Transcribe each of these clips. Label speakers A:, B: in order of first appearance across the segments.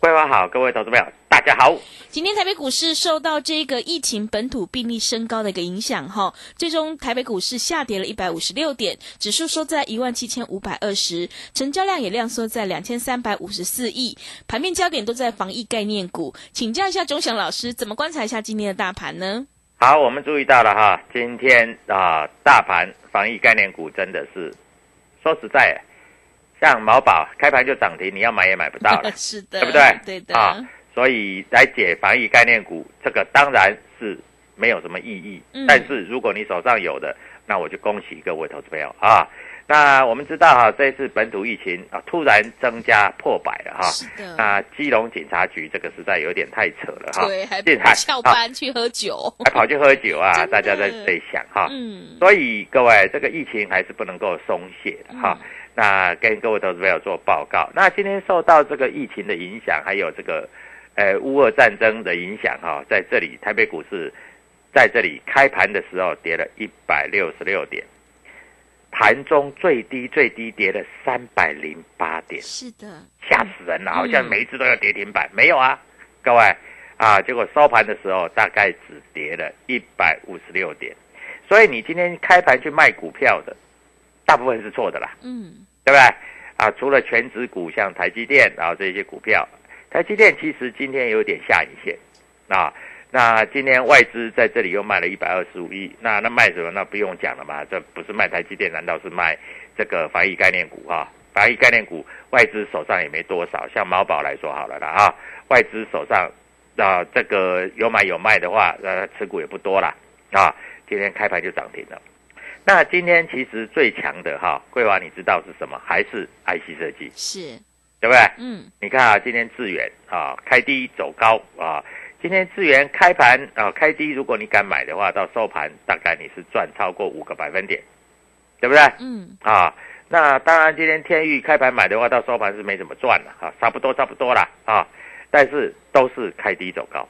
A: 桂花好，各位投资朋友大家好。
B: 今天台北股市受到这个疫情本土病例升高的一个影响，哈，最终台北股市下跌了一百五十六点，指数收在一万七千五百二十，成交量也量缩在两千三百五十四亿，盘面焦点都在防疫概念股。请教一下钟祥老师，怎么观察一下今天的大盘呢？
A: 好，我们注意到了哈，今天啊，大盘防疫概念股真的是说实在，像毛宝开盘就涨停，你要买也买不到了，
B: 是的，
A: 对不对？
B: 对的。
A: 啊，所以来解防疫概念股，这个当然是没有什么意义。
B: 嗯
A: 但是如果你手上有的，那我就恭喜各位投资朋友啊。那我们知道哈，这次本土疫情啊突然增加破百了哈。
B: 是的
A: 那基隆警察局这个实在有点太扯了哈。
B: 对，还
A: 进海
B: 翘
A: 啊
B: 班去喝酒，
A: 还跑去喝酒啊！大家在在想哈。
B: 嗯，
A: 所以各位，这个疫情还是不能够松懈的哈。
B: 嗯
A: 那跟各位投资朋友做报告。那今天受到这个疫情的影响，还有这个呃乌俄战争的影响哈，在这里台北股市在这里开盘的时候跌了一百六十六点，盘中最低最低跌了三百零八点。
B: 是的，
A: 吓死人了，好像
B: 嗯
A: 每一次都要跌停板，没有啊，各位啊，结果收盘的时候大概只跌了一百五十六点，所以你今天开盘去卖股票的，大部分是错的啦，
B: 嗯，
A: 对不对？啊，除了全指股像台积电啊这些股票，台积电其实今天有点下影线啊。那今天外资在这里又卖了一百二十五亿，那那卖什么？那不用讲了嘛，这不是卖台积电，难道是卖这个防疫概念股啊？防疫概念股外资手上也没多少，像毛宝来说好了啦啊，外资手上啊这个有买有卖的话，呃持股也不多啦啊，今天开盘就涨停了。那今天其实最强的哈，桂华你知道是什么？还是 IC 设计，
B: 是，
A: 对不对？
B: 嗯，
A: 你看啊，今天智远啊开低走高啊，今天智远开盘啊开低，如果你敢买的话，到收盘大概你是赚超过五个百分点，对不对？
B: 嗯，
A: 啊，那当然今天天域开盘买的话，到收盘是没怎么赚了啊，差不多差不多啦啊，但是都是开低走高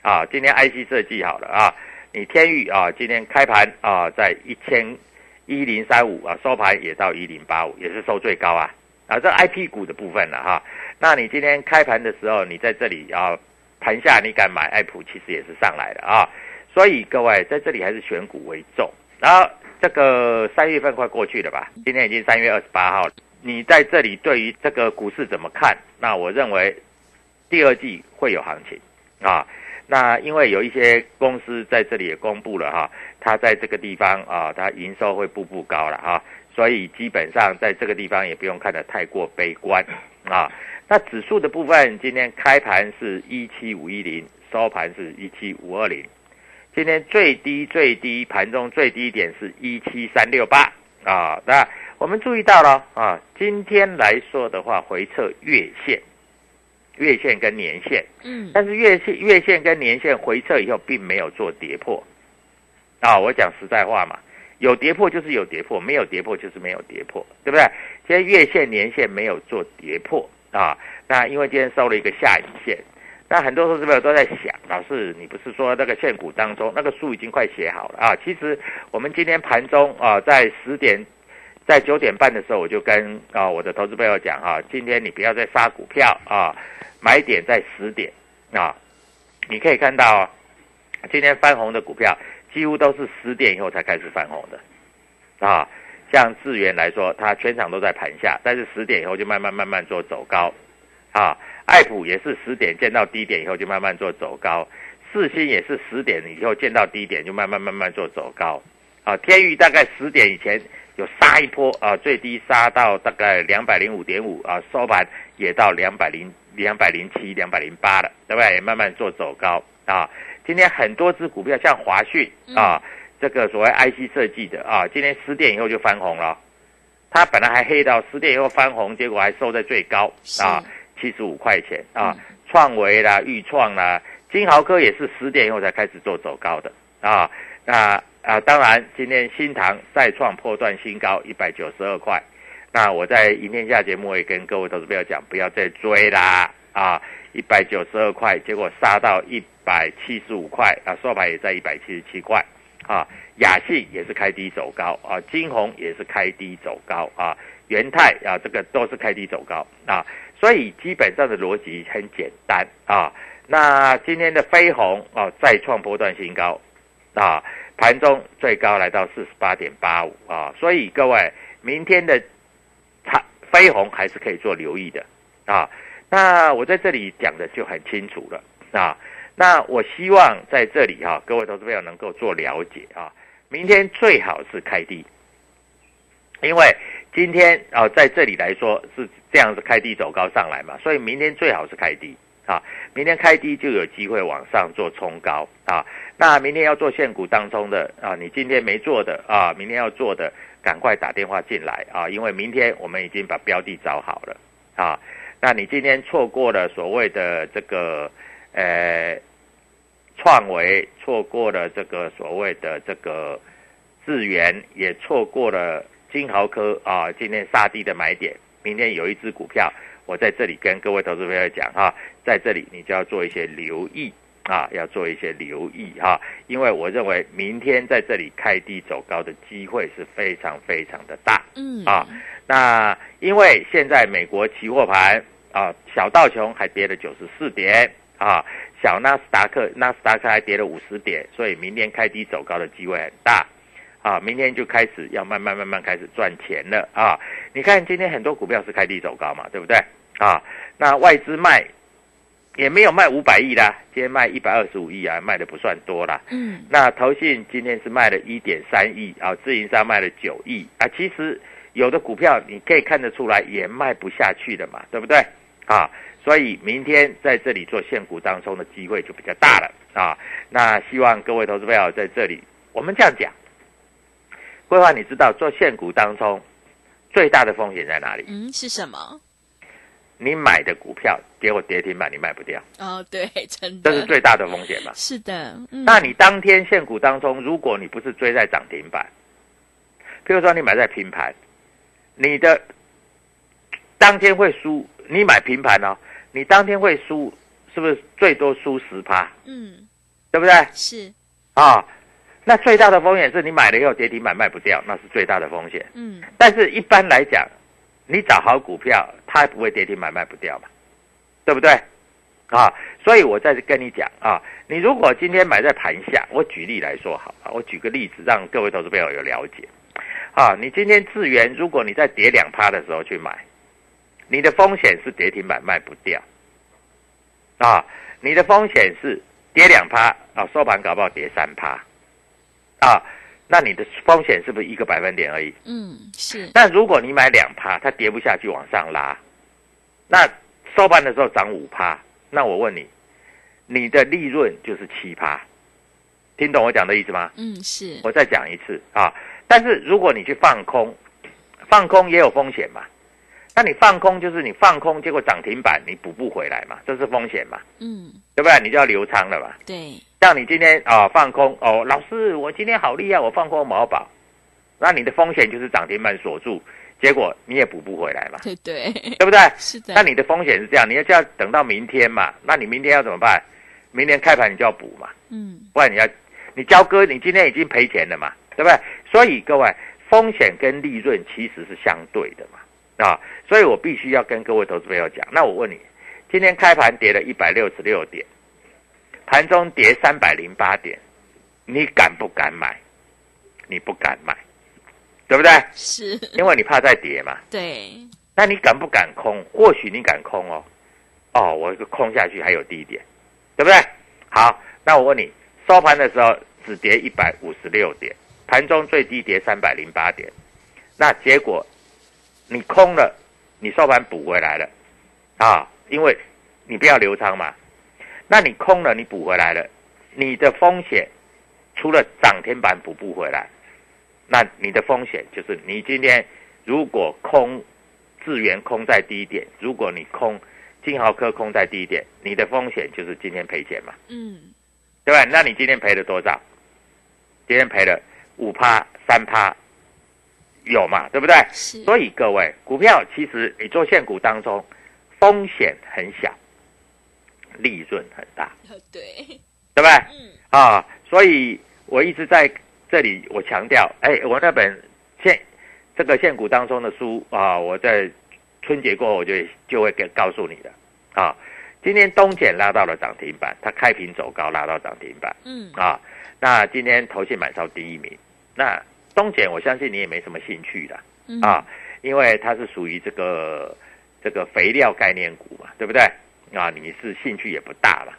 A: 啊。今天 IC 设计好了啊，你天宇啊，今天开盘啊在一千一零三五啊，收盘也到一零八五，也是收最高啊啊，这 IP 股的部分了哈。那你今天开盘的时候，你在这里啊盘下你敢买爱普，其实也是上来的啊。所以各位在这里还是选股为重。然后这个三月份快过去了吧？今天已经三月二十八号了。你在这里对于这个股市怎么看？那我认为第二季会有行情啊。那因为有一些公司在这里也公布了哈，它在这个地方啊，它营收会步步高了哈，所以基本上在这个地方也不用看得太过悲观啊。那指数的部分，今天开盘是一七五一零，收盘是一七五二零。今天最低最低盘中最低点是一七三六八啊。那我们注意到了啊，今天来说的话，回测月线、月线跟年线，
B: 嗯
A: 但是月线、月线跟年线回撤以后，并没有做跌破。啊，我讲实在话嘛，有跌破就是有跌破，没有跌破就是没有跌破，对不对？今天月线、年线没有做跌破啊，那因为今天收了一个下影线，那很多投资朋友都在想，老师，你不是说那个线股当中那个书已经快写好了啊？其实我们今天盘中啊，在十点。在九点半的时候，我就跟啊我的投资朋友讲啊，今天你不要再杀股票啊，买点在十点啊。你可以看到、今天翻红的股票几乎都是十点以后才开始翻红的啊。像智源来说，它全场都在盘下，但是十点以后就慢慢慢慢做走高啊。爱普也是十点见到低点以后就慢慢做走高，四星也是十点以后见到低点就慢慢慢慢做走高啊。天宇大概十点以前。有杀一波啊，最低杀到大概两百零五点五啊，收盘也到两百零两百零七、两百零八了，对不对？也慢慢做走高啊。今天很多只股票，像华讯啊，这个所谓 IC 设计的啊，今天十点以后就翻红了。它本来还黑到十点以后翻红，结果还收在最高啊，七十五块钱啊。创维啦、裕创啦、金豪科也是十点以后才开始做走高的啊。那啊，当然，今天新塘再创破断新高，一百九十二块。那我在影片下节目也跟各位投资朋友讲，不要再追啦啊！一百九十二块，结果杀到一百七十五块啊，收盘也在一百七十七块啊。雅信也是开低走高啊，金红也是开低走高啊，元泰啊，这个都是开低走高啊。所以基本上的逻辑很简单啊。那今天的飞鸿啊，再创波段新高啊。盘中最高来到四十八点八五啊，所以各位明天的彩飞鸿还是可以做留意的啊。那我在这里讲的就很清楚了啊。那我希望在这里哈、啊，各位投资朋友能够做了解啊。明天最好是开低，因为今天啊在这里来说是这样子开低走高上来嘛，所以明天最好是开低。啊，明天开低就有机会往上做冲高啊。那明天要做限股当中的啊，你今天没做的啊，明天要做的，赶快打电话进来啊，因为明天我们已经把标的找好了啊。那你今天错过了所谓的这个呃创维，错过了这个所谓的这个智源，也错过了金豪科啊，今天杀低的买点，明天有一只股票。我在这里跟各位投资朋友讲哈，在这里你就要做一些留意啊，要做一些留意哈，因为我认为明天在这里开低走高的机会是非常非常的大，
B: 嗯
A: 啊，那因为现在美国期货盘啊，小道琼还跌了九十四点啊，小纳斯达克纳斯达克还跌了五十点，所以明天开低走高的机会很大。啊，明天就开始要慢慢慢慢开始赚钱了啊！你看今天很多股票是开低走高嘛，对不对？啊，那外资卖也没有卖五百亿啦，今天卖一百二十五亿啊，卖的不算多啦。
B: 嗯，
A: 那投信今天是卖了一点三亿啊，自营商卖了九亿啊。其实有的股票你可以看得出来也卖不下去的嘛，对不对？啊，所以明天在这里做现股当中的机会就比较大了啊。那希望各位投资朋友在这里，我们这样讲。规划，你知道做现股当中最大的风险在哪里？
B: 嗯，是什么？
A: 你买的股票结果跌停板，你卖不掉，
B: 哦，对，真的，
A: 这是最大的风险嘛？
B: 是的，嗯，
A: 那你当天现股当中，如果你不是追在涨停板，譬如说你买在平盘，你的当天会输。你买平盘哦，你当天会输，是不是最多输十趴？
B: 嗯，
A: 对不对？
B: 是，
A: 啊，那最大的风险是你买了以后跌停板卖不掉，那是最大的风险。
B: 嗯，
A: 但是一般来讲，你找好股票，它不会跌停板卖不掉嘛，对不对？啊，所以我在这跟你讲啊，你如果今天买在盘下，我举例来说好了，我举个例子让各位投资朋友有了解。啊，你今天智源，如果你在跌两趴的时候去买，你的风险是跌停板卖不掉。啊，你的风险是跌两趴啊，收盘搞不好跌三趴。啊，那你的风险是不是一个百分点而已？
B: 嗯，是，
A: 但如果你买两趴，它跌不下去往上拉，那收盘的时候涨五趴，那我问你，你的利润就是七趴，听懂我讲的意思吗？
B: 嗯，是，
A: 我再讲一次啊，但是如果你去放空，放空也有风险嘛。那你放空就是你放空，结果涨停板你补不回来嘛，这是风险嘛，
B: 嗯，
A: 对不对？你就要留仓了嘛。
B: 对，
A: 像你今天啊、放空哦，老师我今天好厉害，我放空毛宝，那你的风险就是涨停板锁住，结果你也补不回来嘛，
B: 对对，
A: 对不对？
B: 是的，
A: 那你的风险是这样，你要就要等到明天嘛，那你明天要怎么办？明天开盘你就要补嘛，
B: 嗯，
A: 不然你要你交割，你今天已经赔钱了嘛，对不对？所以各位，风险跟利润其实是相对的嘛，啊，所以我必须要跟各位投资朋友讲。那我问你，今天开盘跌了一百六十六点，盘中跌三百零八点，你敢不敢买？你不敢买，对不对？
B: 是，
A: 因为你怕再跌嘛。
B: 对，
A: 那你敢不敢空？或许你敢空哦，哦，我空下去还有低点，对不对？好，那我问你，收盘的时候只跌一百五十六点，盘中最低跌三百零八点，那结果你空了，你收盘补回来了啊，因为你不要留仓嘛，那你空了，你补回来了，你的风险除了涨停板补不回来，那你的风险就是你今天如果空智源空在低点，如果你空金豪科空在低点，你的风险就是今天赔钱嘛，
B: 嗯，
A: 对吧？那你今天赔了多少？今天赔了五趴、三趴，有嘛？对不对？
B: 是，
A: 所以各位，股票其实你做现股当中，风险很小，利润很大，
B: 对，
A: 对不对？
B: 嗯，
A: 啊，所以我一直在这里我强调，哎，我那本现这个现股当中的书啊，我在春节过后我就就会给告诉你的啊。今天东碱拉到了涨停板，它开平走高拉到涨停板
B: 嗯，
A: 啊。那今天投信买超第一名，那东碱我相信你也没什么兴趣的
B: 嗯，
A: 啊，因为它是属于这个这个肥料概念股嘛，对不对？啊，你是兴趣也不大了。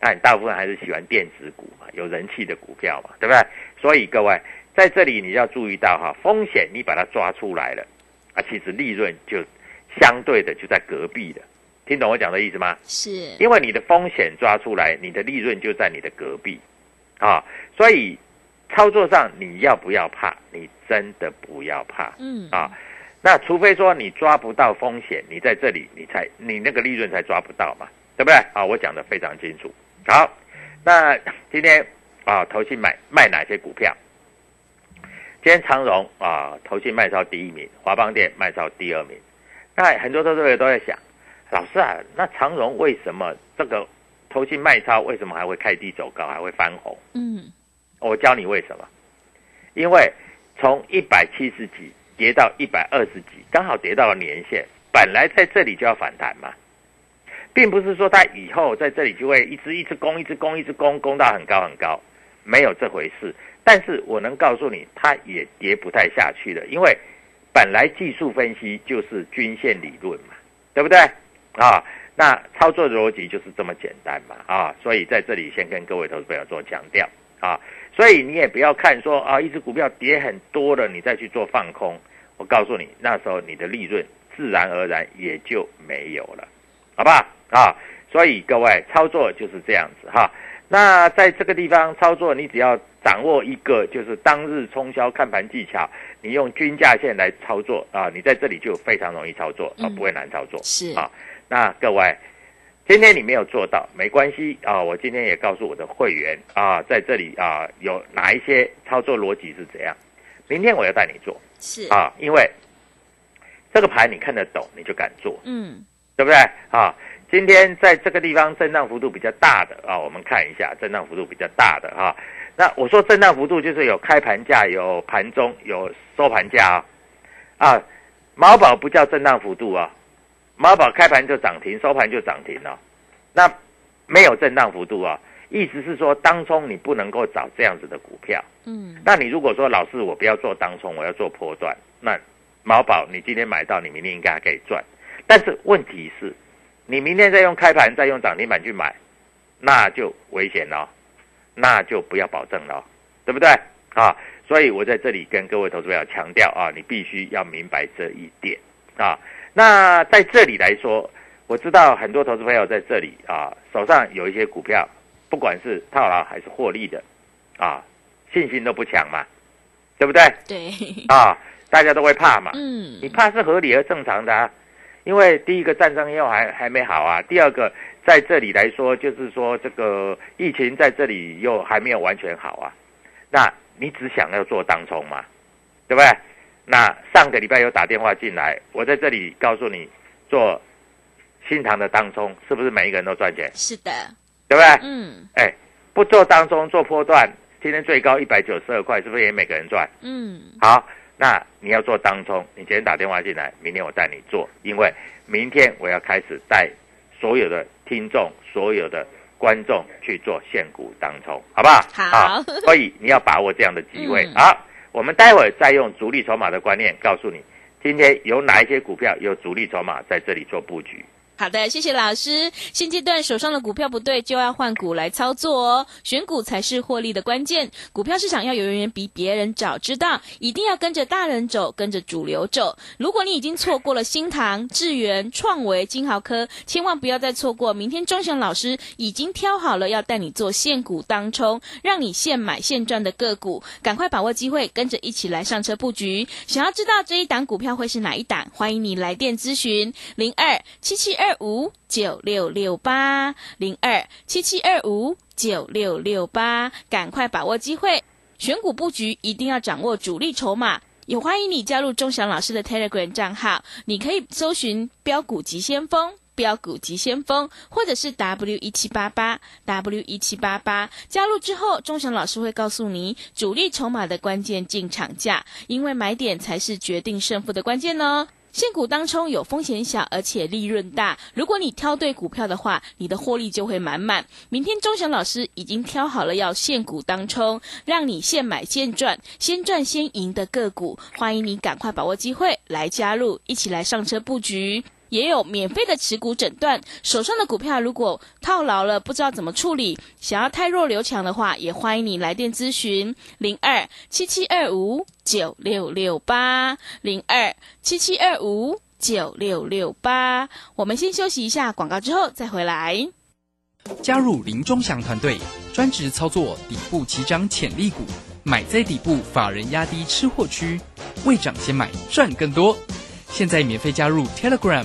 A: 那你大部分还是喜欢电子股嘛，有人气的股票嘛，对不对？所以各位在这里你要注意到哈，风险你把它抓出来了，啊，其实利润就相对的就在隔壁的，听懂我讲的意思吗？
B: 是，
A: 因为你的风险抓出来，你的利润就在你的隔壁，啊，所以操作上你要不要怕？你真的不要怕
B: 嗯，
A: 啊。那除非说你抓不到风险，你在这里你才你那个利润才抓不到嘛，对不对？啊，我讲的非常清楚。好，那今天啊，投信买卖哪些股票？今天长荣啊，投信卖超第一名，华邦店卖超第二名。那很多投资者都在想，老师啊，那长荣为什么这个投信卖超为什么还会开低走高，还会翻红？
B: 嗯，
A: 我教你为什么？因为从一百七十几跌到一百二十几，刚好跌到了年线，本来在这里就要反弹嘛，并不是说它以后在这里就会一直一直攻，一直攻，一直攻，攻到很高很高，没有这回事。但是我能告诉你，它也跌不太下去了，因为本来技术分析就是均线理论嘛，对不对？啊，那操作逻辑就是这么简单嘛，啊，所以在这里先跟各位投资朋友做强调啊，所以你也不要看说啊，一只股票跌很多了，你再去做放空，我告诉你，那时候你的利润自然而然也就没有了，好不好？啊，所以各位操作就是这样子哈。那在这个地方操作，你只要掌握一个就是当日冲销看盘技巧，你用均价线来操作啊，你在这里就非常容易操作啊，
B: 嗯
A: 不会难操作。
B: 是，
A: 啊那各位，今天你没有做到没关系啊，我今天也告诉我的会员啊，在这里啊有哪一些操作逻辑是怎样，明天我要带你做
B: 是，
A: 啊，因为这个盘你看得懂，你就敢做，
B: 嗯，
A: 对不对啊？今天在这个地方震荡幅度比较大的啊，我们看一下震荡幅度比较大的哈、那我说震荡幅度就是有开盘价、有盘中、有收盘价啊。啊，毛宝不叫震荡幅度啊，毛宝开盘就涨停，收盘就涨停了、那没有震荡幅度啊，意思是说当冲你不能够找这样子的股票。
B: 嗯，
A: 那你如果说老师我不要做当冲，我要做波段，那毛宝你今天买到，你明天应该还可以赚。但是问题是，你明天再用开盘再用涨停板去买，那就危险了，那就不要保证了，对不对啊？所以我在这里跟各位投资者强调啊，你必须要明白这一点啊。那在这里来说，我知道很多投资朋友在这里啊，手上有一些股票，不管是套牢还是获利的，啊，信心都不强嘛，对不对？
B: 对，
A: 啊，大家都会怕嘛。
B: 嗯
A: 你怕是合理而正常的啊，因为第一个战争又还还没好啊，第二个在这里来说，就是说这个疫情在这里又还没有完全好啊，那你只想要做当冲嘛，对不对？那上个礼拜有打电话进来，我在这里告诉你，做新塘的当冲是不是每一个人都赚钱，
B: 是的，
A: 对不对？
B: 嗯
A: 哎，不做当中做波段，今天最高一百九十二块，是不是也每个人赚？
B: 嗯
A: 好，那你要做当冲，你今天打电话进来，明天我带你做，因为明天我要开始带所有的听众、所有的观众去做现股当冲，好不好？
B: 好
A: 所以你要把握这样的机会。
B: 嗯
A: 好，我们待会再用主力筹码的观念告诉你，今天有哪一些股票有主力筹码在这里做布局。
B: 好的，谢谢老师。现阶段手上的股票不对，就要换股来操作哦。选股才是获利的关键。股票市场要有人员比别人早知道，一定要跟着大人走，跟着主流走。如果你已经错过了新塘、智源、创维、金豪科，千万不要再错过。明天钟祥老师已经挑好了，要带你做现股当冲，让你现买现赚的个股，赶快把握机会，跟着一起来上车布局。想要知道这一档股票会是哪一档，欢迎你来电咨询零二七七二五九六六八零二七七二五九六六八，赶快把握机会，选股布局一定要掌握主力筹码。也欢迎你加入钟祥老师的 Telegram 账号，你可以搜寻“标股急先锋”。标股急先锋，或者是 W 一七八八 W 一七八八，加入之后，钟祥老师会告诉你主力筹码的关键进场价，因为买点才是决定胜负的关键哦。现股当冲有风险小，而且利润大。如果你挑对股票的话，你的获利就会满满。明天钟祥老师已经挑好了要现股当冲，让你现买现赚，先赚先赢的个股。欢迎你赶快把握机会来加入，一起来上车布局。也有免费的持股诊断，手上的股票如果套牢了，不知道怎么处理，想要太弱留强的话，也欢迎你来电咨询零二七七二五九六六八零二七七二五九六六八。我们先休息一下广告，之后再回来。
C: 加入林中祥团队，专职操作底部起涨潜力股，买在底部，法人压低吃货区，未涨先买赚更多。现在免费加入 Telegram，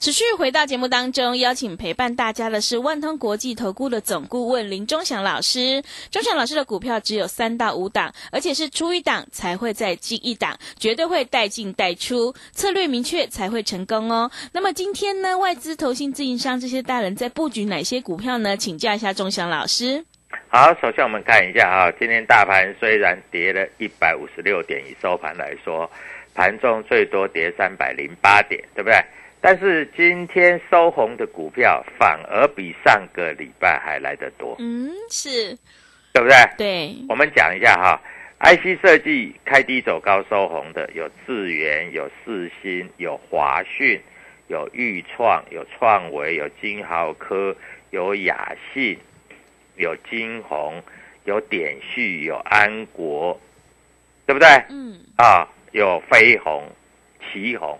B: 持续回到节目当中，邀请陪伴大家的是万通国际投顾的总顾问林忠祥老师。忠祥老师的股票只有三到五档，而且是出一档才会再进一档，绝对会带进带出，策略明确才会成功哦。那么今天呢，外资、投信、自营商这些大人在布局哪些股票呢？请教一下忠祥老师。
A: 好，首先我们看一下啊，今天大盘虽然跌了一百五十六点，以收盘来说，盘中最多跌三百零八点，对不对？但是今天收红的股票反而比上个礼拜还来得多，
B: 嗯，是
A: 对不对？
B: 对，
A: 我们讲一下哈，IC 设计开低走高收红的有智源、有世新、有华讯、有裕创、有创维、有金豪科、有雅信、有金鸿、有点序、有安国，对不对？
B: 嗯，
A: 啊，有飞鸿、旗宏，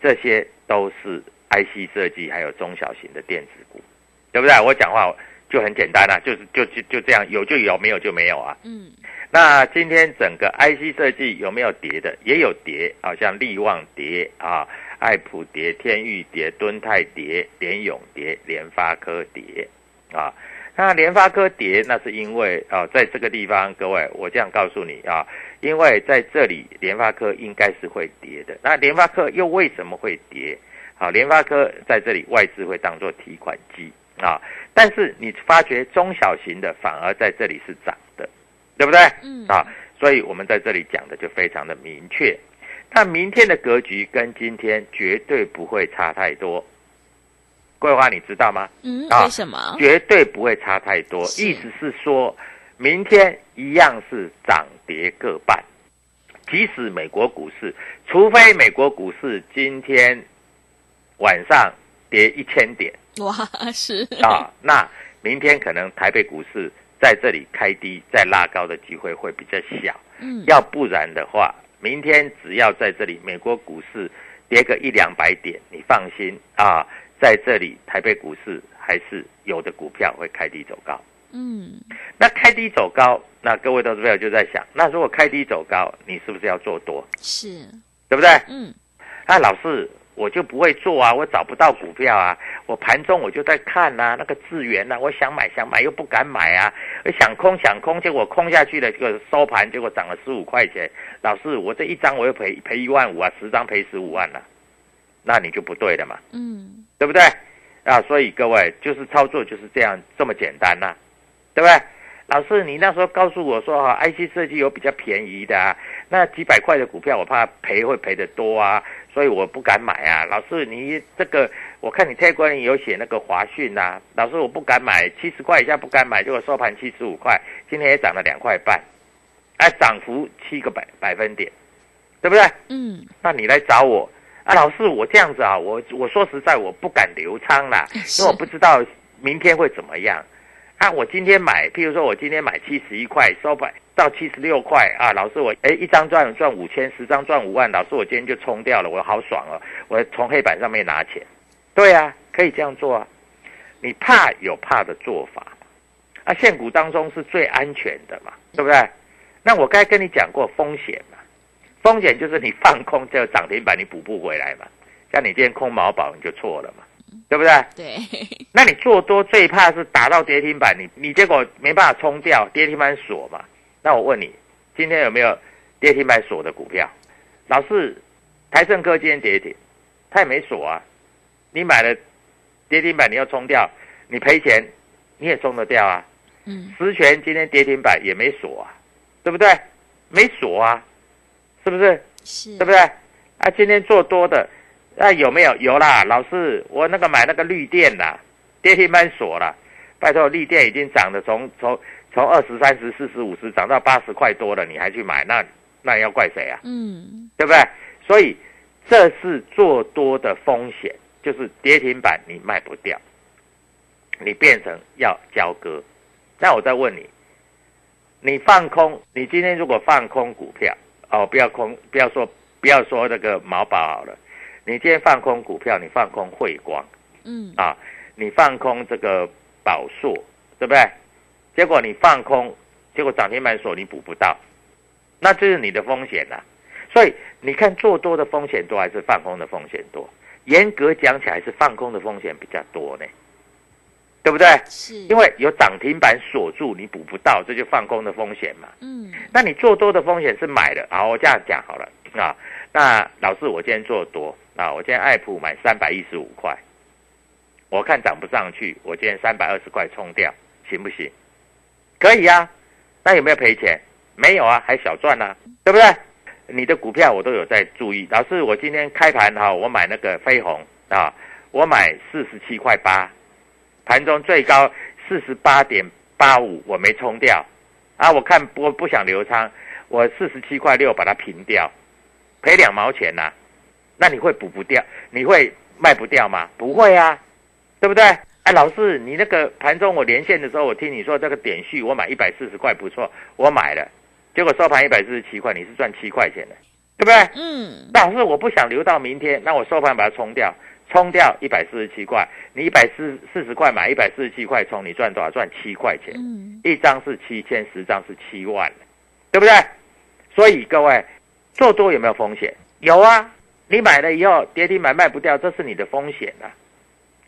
A: 这些都是 IC 设计还有中小型的电子股，对不对？我讲话就很简单啊，就是就就就这样，有就有，没有就没有啊。
B: 嗯，
A: 那今天整个 IC 设计有没有跌的？也有跌，好像力旺跌啊，爱普跌，天域跌，敦泰跌，联永跌，联发科跌啊。那联发科跌，那是因为啊，在这个地方，各位，我这样告诉你啊，因为在这里联发科应该是会跌的。那联发科又为什么会跌？好，联发科在这里外资会当做提款机啊，但是你发觉中小型的反而在这里是涨的，对不对？
B: 嗯
A: 啊，所以我们在这里讲的就非常的明确。那明天的格局跟今天绝对不会差太多。桂花，你知道吗？
B: 嗯，
A: 啊
B: 为什么？
A: 绝对不会差太多。意思是说，明天一样是涨跌各半。即使美国股市，除非美国股市今天晚上跌一千点
B: 哇，是
A: 啊，那明天可能台北股市在这里开低再拉高的机会会比较小。
B: 嗯，
A: 要不然的话，明天只要在这里美国股市跌个一两百点，你放心啊，在这里台北股市还是有的股票会开低走高。
B: 嗯，
A: 那开低走高，那各位投资朋友就在想，那如果开低走高，你是不是要做多？
B: 是，
A: 对不对？
B: 嗯，
A: 那，老师，我就不会做啊，我找不到股票啊，我盘中我就在看呐、那个资源呐、我想买想买又不敢买啊，想空想空，结果空下去了，这个收盘结果涨了十五块钱，老师，我这一张我又赔赔一万五啊，十张赔十五万了、那你就不对了嘛，
B: 嗯，
A: 对不对？啊，所以各位就是操作就是这样这么简单呐、对不对？老师，你那时候告诉我说哈，IC 设计有比较便宜的啊，那几百块的股票我怕赔会赔得多啊，所以我不敢买啊。老师，你这个我看你 e 里有写那个华讯呐，老师我不敢买，七十块以下不敢买，结果收盘七十五块，今天也涨了两块半，哎，涨幅七个百百分点，对不对？
B: 嗯，
A: 那你来找我啊，老师，我这样子啊，我我说实在我不敢留仓啦，因为我不知道明天会怎么样啊。我今天买，譬如说我今天买七十一块，收百到七十六块啊，老师我哎一张赚赚五千，十张赚五万，老师我今天就冲掉了，我好爽哦，我从黑板上面拿钱，对啊，可以这样做啊。你怕有怕的做法嘛？啊，现股当中是最安全的嘛，对不对？那我该跟你讲过风险嘛。风险就是你放空这个涨停板，你补不回来嘛。像你今天空毛宝，你就错了嘛，对不对？
B: 对，
A: 那你做多最怕是打到跌停板，你你结果没办法冲掉，跌停板锁嘛。那我问你，今天有没有跌停板锁的股票？老是台盛科今天跌停，它也没锁啊。你买了跌停板，你要冲掉，你赔钱，你也冲得掉啊。
B: 嗯，
A: 实权今天跌停板也没锁啊，对不对？没锁啊，是不是？
B: 是，
A: 对不对？啊，今天做多的，啊有没有？有啦，老师，我那个买那个绿电啦，跌停板锁了，拜托，绿电已经涨得从从从二十三十四十五十涨到八十块多了，你还去买，那那要怪谁啊？
B: 嗯，
A: 对不对？所以这是做多的风险，就是跌停板你卖不掉，你变成要交割。那我再问你，你放空，你今天如果放空股票，哦，不要空，不要说不要说那个毛宝好了，你今天放空股票，你放空汇光。
B: 嗯，
A: 啊，你放空这个宝硕，对不对？结果你放空，结果涨停板锁你补不到，那这是你的风险啊、所以你看做多的风险多还是放空的风险多？严格讲起来是放空的风险比较多呢，对不对？
B: 是，
A: 因为有涨停板锁住，你补不到，这就放空的风险嘛。
B: 嗯，
A: 那你做多的风险是买的，好，我这样讲好了啊。那老师，我今天做多啊，我今天爱普买三百一十五块，我看涨不上去，我今天三百二十块冲掉，行不行？可以啊。那有没有赔钱？没有啊，还小赚啊，对不对？你的股票我都有在注意。老师，我今天开盘哈，我买那个飞鸿啊，我买四十七块八，盘中最高四十八点八五，我没冲掉啊。我看我不想留仓，我四十七块六把它平掉，赔两毛钱呐、那你会补不掉？你会卖不掉吗？不会啊，对不对？哎，老师，你那个盘中我连线的时候，我听你说这个点序我买一百四十块不错，我买了，结果收盘一百四十七块，你是赚七块钱的，对不对？
B: 嗯，
A: 老师，我不想留到明天，那我收盘把它冲掉，冲掉一百四十七块，你一百四四十块买一百四十七块冲，你赚多少？赚七块钱，
B: 嗯，
A: 一张是七千，十张是七万，对不对？所以各位做多有没有风险？有啊，你买了以后跌停板卖不掉，这是你的风险啊。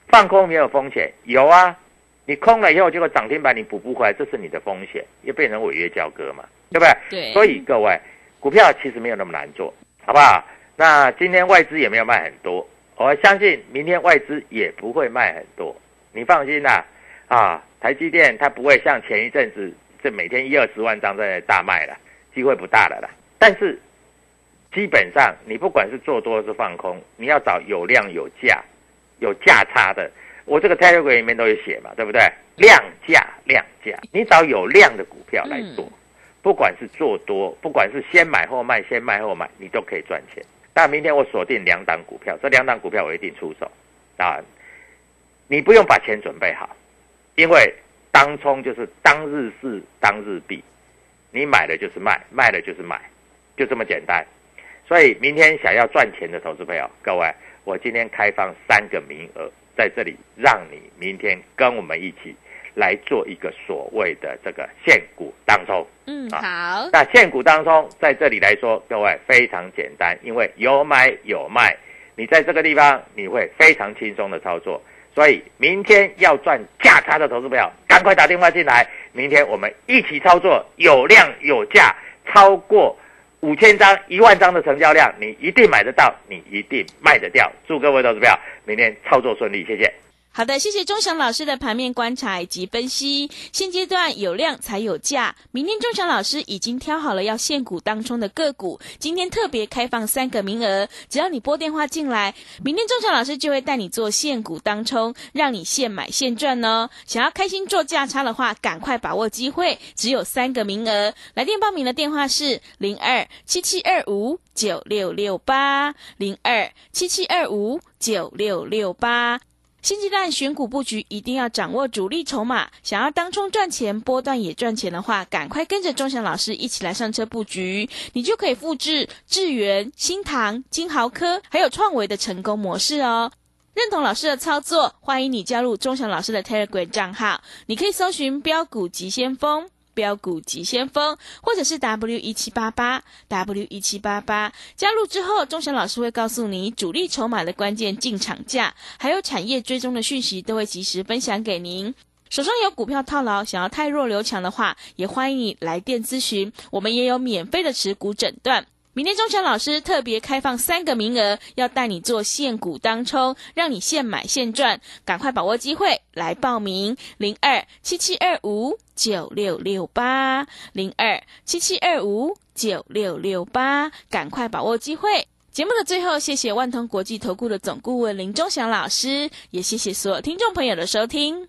A: 放空没有风险，有啊，你空了以后结果涨停板你补不回来，这是你的风险，又变成违约交割嘛，对不对？
B: 对，
A: 所以各位，股票其实没有那么难做，好不好？那今天外资也没有卖很多，我相信明天外资也不会卖很多，你放心啦、啊。台积电它不会像前一阵子这每天一二十万张在大卖了，机会不大了啦。但是基本上你不管是做多还是放空，你要找有量有价、有价差的。我这个 Telegram 里面都有写嘛，对不对？量价量价，你找有量的股票来做。
B: 嗯
A: 不管是做多，不管是先买后卖，先卖后买，你都可以赚钱。但明天我锁定两档股票，这两档股票我一定出手啊！你不用把钱准备好，因为当冲就是当日事当日毕，你买的就是卖，卖的就是买，就这么简单。所以明天想要赚钱的投资朋友，各位，我今天开放三个名额在这里，让你明天跟我们一起来做一个所谓的这个现股当中。
B: 嗯，
A: 啊
B: 好，
A: 那现股当中，在这里来说，各位非常简单，因为有买有卖，你在这个地方你会非常轻松的操作。所以明天要赚价差的投资朋友，赶快打电话进来，明天我们一起操作，有量有价，超过五千张、一万张的成交量，你一定买得到，你一定卖得掉。祝各位投资朋友明天操作顺利，谢谢。
B: 好的，谢谢钟祥老师的盘面观察以及分析。现阶段有量才有价，明天钟祥老师已经挑好了要限股当中的个股，今天特别开放三个名额，只要你拨电话进来，明天钟祥老师就会带你做限股当冲，让你现买现赚哦。想要开心做价差的话，赶快把握机会，只有三个名额。来电报名的电话是零二七七二五九六六八零二七七二五九六六八。新阶段选股布局一定要掌握主力筹码，想要当冲赚钱、波段也赚钱的话，赶快跟着钟祥老师一起来上车布局，你就可以复制智源、新唐、金豪科还有创维的成功模式哦。认同老师的操作，欢迎你加入钟祥老师的 Telegram 账号，你可以搜寻“标股急先锋”。标股急先锋，或者是 W 一七八八 W 一七八八，加入之后，钟祥老师会告诉你主力筹码的关键进场价，还有产业追踪的讯息，都会及时分享给您。手上有股票套牢，想要太弱留强的话，也欢迎你来电咨询，我们也有免费的持股诊断。明天钟祥老师特别开放三个名额，要带你做现股当冲，让你现买现赚，赶快把握机会来报名：零二七七二五九六六八零二七七二五九六六八，赶快把握机会。节目的最后，谢谢万通国际投顾的总顾问林钟祥老师，也谢谢所有听众朋友的收听。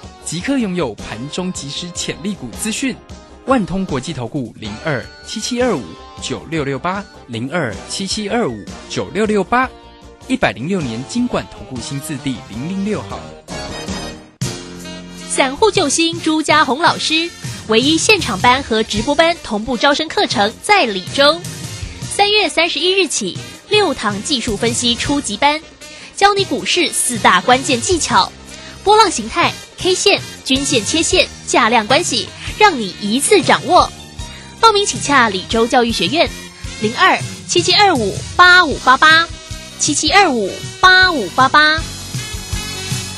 C: 即刻拥有盘中即时潜力股资讯。万通国际投顾零二七七二五九六六八零二七七二五九六六八，一百零六年经管投顾新字第零零六号。
D: 散户救星朱家红老师，唯一现场班和直播班同步招生课程在李州。三月三十一日起，六堂技术分析初级班，教你股市四大关键技巧：波浪形态、K 线、均线、切线、价量关系，让你一次掌握。报名请洽李州教育学院，零二七七二五八五八八，七七二五八五八八。